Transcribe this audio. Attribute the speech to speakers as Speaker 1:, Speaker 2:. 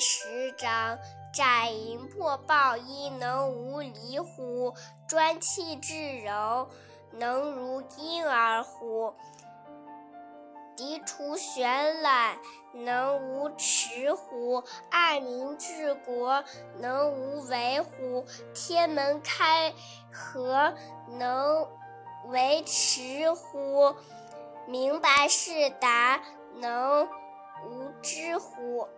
Speaker 1: 十章。斩营破暴衣，能无离乎？专气致柔，能如婴儿乎？涤除玄览，能无迟乎？爱民治国，能无为乎？天门开阖，能为迟乎？明白事达，能无知乎？